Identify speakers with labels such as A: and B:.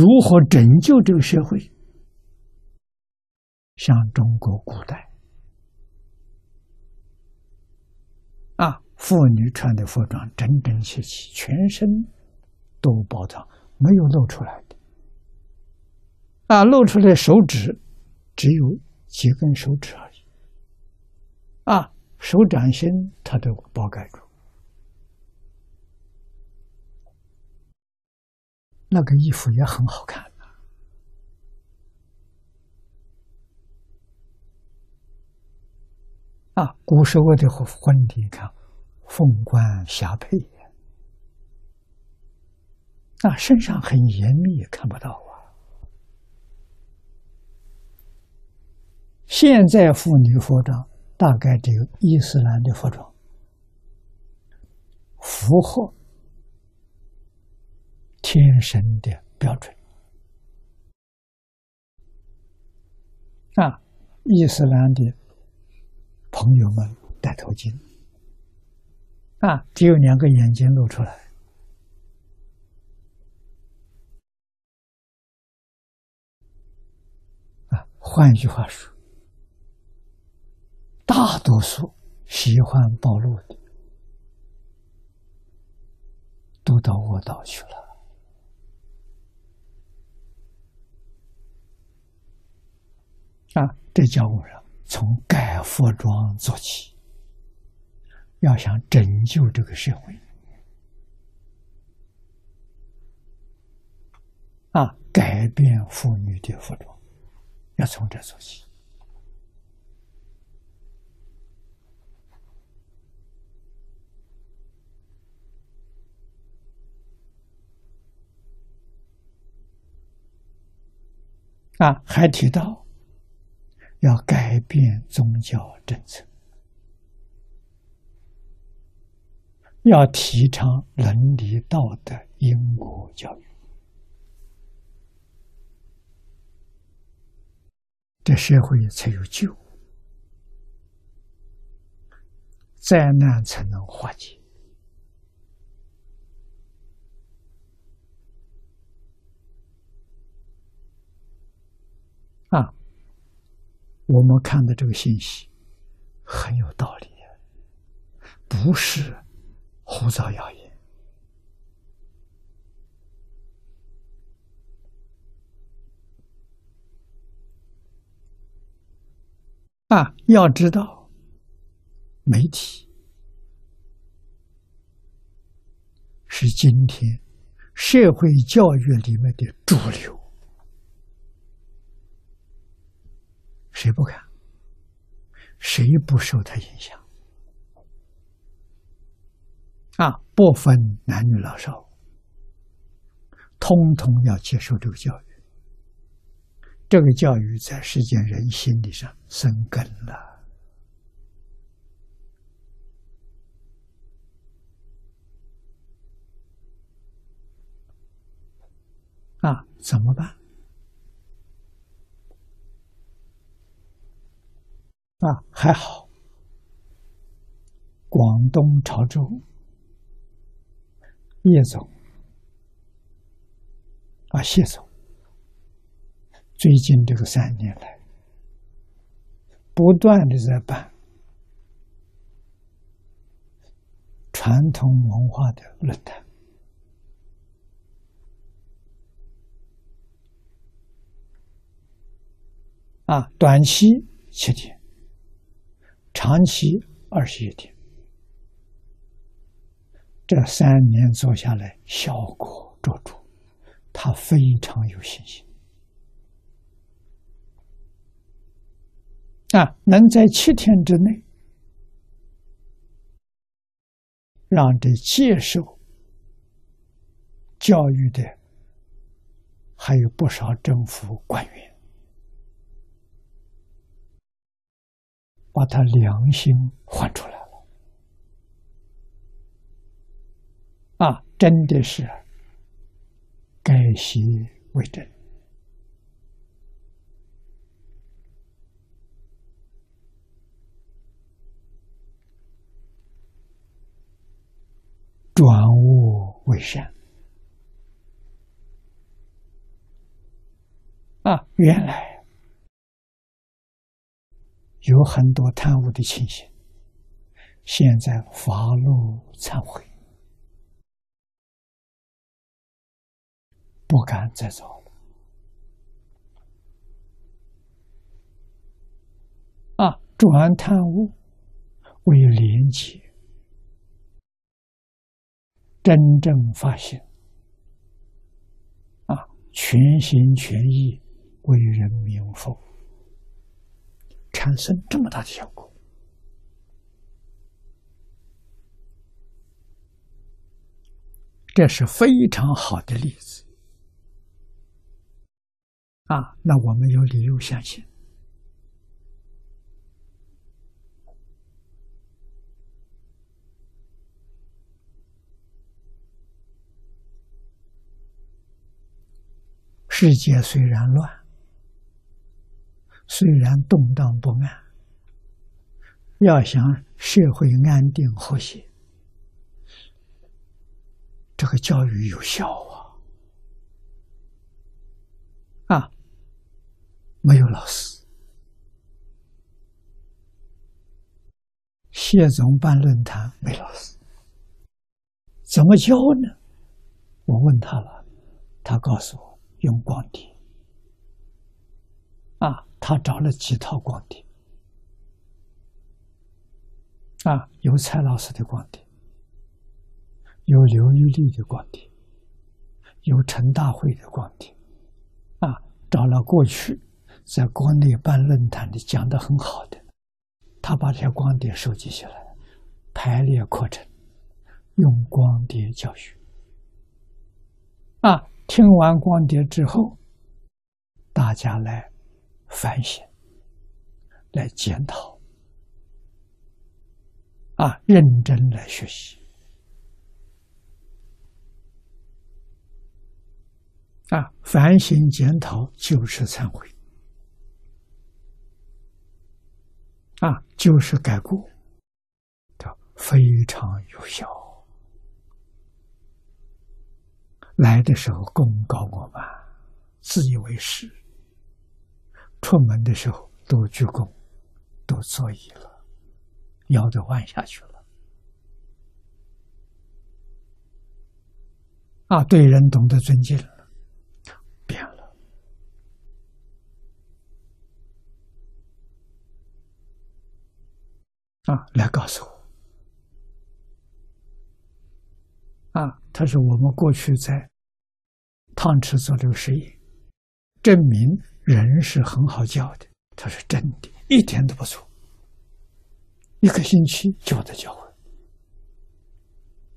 A: 如何拯救这个社会？像中国古代啊，妇女穿的服装整整齐齐，全身都包藏，没有露出来的。啊，露出来手指只有几根手指而已。啊，手掌心它都包盖住。那个衣服也很好看啊！古时候的婚礼，看凤冠霞帔，啊，身上很严密，看不到啊。现在妇女服装大概只有伊斯兰的服装，符合。天生的标准啊！伊斯兰的朋友们戴头巾啊，只有两个眼睛露出来啊。换一句话说，大多数喜欢暴露的都到卧倒去了。啊，这叫我们从改服装做起。要想拯救这个社会，啊，改变妇女的服装，要从这做起。啊，还提到。要改变宗教政策，要提倡伦理道德、因果教育，这社会才有救，灾难才能化解。我们看的这个信息很有道理，不是胡造谣言啊！要知道，媒体是今天社会教育里面的主流。谁不看？谁不受他影响？啊，不分男女老少，通通要接受这个教育。这个教育在世间人心理上生根了。啊，怎么办？啊，还好。广东潮州叶总啊，谢总，最近这个三年来，不断的在办传统文化的论坛啊，短期七天。长期二十一天，这三年做下来效果卓著，他非常有信心啊！能在七天之内让这接受教育的还有不少政府官员。把他良心换出来了，啊，真的是改邪为正，转恶为善，啊，原来有很多贪污的情形，现在发露忏悔，不敢再造了。啊，转贪污为廉洁，真正发现。全心全意为人民服务，产生这么大的效果，这是非常好的例子啊！那我们有理由相信。世界虽然乱，虽然动荡不安，要想社会安定和谐，这个教育有效啊！啊，没有老师，谢总办论坛没老师，怎么教呢？我问他了，他告诉我。用光碟啊，他找了几套光碟啊，有蔡老师的光碟，有刘玉丽的光碟，有陈大会的光碟啊，找了过去在国内办论坛的讲的很好的，他把这些光碟收集起来，排列课程，用光碟教学啊。听完光碟之后，大家来反省，来检讨，啊，认真来学习，啊，反省检讨就是忏悔，啊，就是改过，这非常有效。来的时候功高我慢，自以为是；出门的时候都鞠躬，都作揖了，腰都弯下去了。啊，对人懂得尊敬了，变了。啊，来告诉我。啊，他说我们过去在。汤池做这个实验，证明人是很好教的。他是真的，一点都不错。一个星期就把他教会。